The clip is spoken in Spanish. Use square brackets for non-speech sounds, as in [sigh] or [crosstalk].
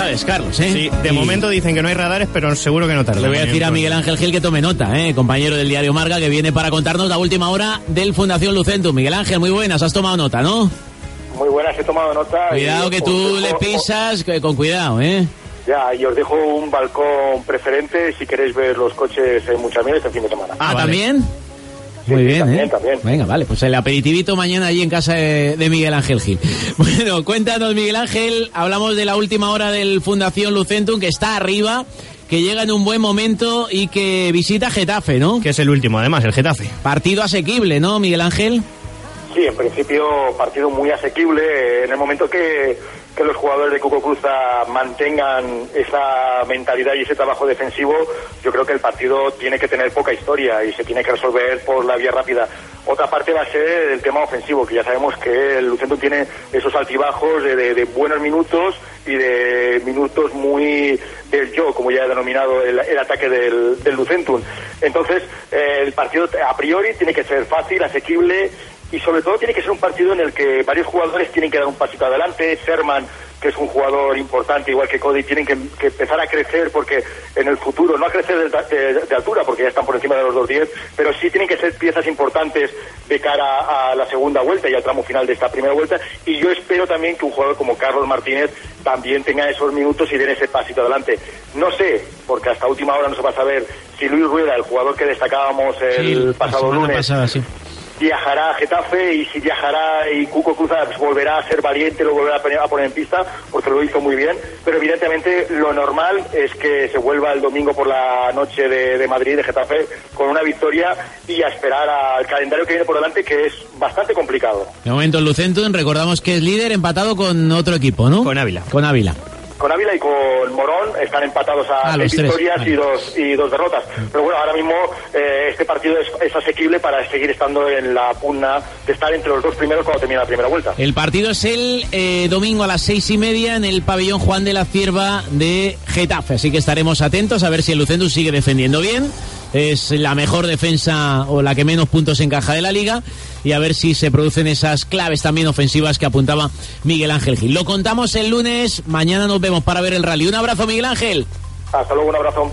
sabes, Carlos, ¿eh? Sí, de Y momento dicen que no hay radares, pero seguro que no tarda. Le voy a decir a Miguel Ángel Gil que tome nota, ¿eh? compañero del diario Marca, que viene para contarnos la última hora del Fundación Lucentum. Miguel Ángel, muy buenas, has tomado nota, ¿no? Muy buenas, he tomado nota. Cuidado y que tú dejo- le pisas, que con cuidado, ¿eh? Ya, y os dejo un balcón preferente si queréis ver los coches en Muchamiel este fin de semana. Ah, vale. ¿también? Sí, Muy sí, bien, también, ¿eh? también. Venga, vale, pues el aperitivito mañana allí en casa de, de Miguel Ángel Gil. [laughs] Bueno, cuéntanos, Miguel Ángel, hablamos de la última hora del Fundación Lucentum, que está arriba, que llega en un buen momento y que visita Getafe, ¿no? Que es el último, además, el Getafe. Partido asequible, ¿no, Miguel Ángel? Sí, en principio partido muy asequible. eh, En el momento que, que los jugadores de Cuco Cruza mantengan esa mentalidad y ese trabajo defensivo, yo creo que el partido tiene que tener poca historia y se tiene que resolver por la vía rápida. Otra parte va a ser el tema ofensivo, que ya sabemos que el Lucentum tiene esos altibajos de, de- de buenos minutos y de minutos muy del yo, como ya he denominado el, el ataque del, del Lucentum. Entonces, eh, el partido a priori tiene que ser fácil, asequible y sobre todo tiene que ser un partido en el que varios jugadores tienen que dar un pasito adelante. Serman, que es un jugador importante, igual que Cody, tienen que, que empezar a crecer porque en el futuro, no a crecer de, de- de altura porque ya están por encima de los 2.10, pero sí tienen que ser piezas importantes de cara a la segunda vuelta y al tramo final de esta primera vuelta. Y yo espero también que un jugador como Carlos Martínez también tenga esos minutos y den ese pasito adelante. No sé, porque hasta última hora no se va a saber si Luis Rueda, el jugador que destacábamos el pasado lunes, pasada, sí. Viajará a Getafe y si viajará y Cuco Cruza pues, volverá a ser valiente, lo volverá a poner, a poner en pista porque lo hizo muy bien, pero evidentemente lo normal es que se vuelva el domingo por la noche de, de Madrid, de Getafe, con una victoria y a esperar al calendario que viene por delante que es bastante complicado. De momento el Lucentum, recordamos que es líder empatado con otro equipo, ¿no? Con Ávila. Con Ávila. Con Ávila y con Morón están empatados a Ah, seis victorias vale. y, dos, y dos derrotas. Pero bueno, ahora mismo eh, este partido es, es asequible para seguir estando en la pugna de estar entre los dos primeros cuando termine la primera vuelta. El partido es el eh, domingo a las seis y media en el pabellón Juan de la Cierva de Getafe. Así que estaremos atentos a ver si el Lucentum sigue defendiendo bien. Es la mejor defensa o la que menos puntos encaja de la liga. Y a ver si se producen esas claves también ofensivas que apuntaba Miguel Ángel Gil. Lo contamos el lunes. Mañana nos vemos para ver el rally. Un abrazo, Miguel Ángel. Hasta luego, un abrazo.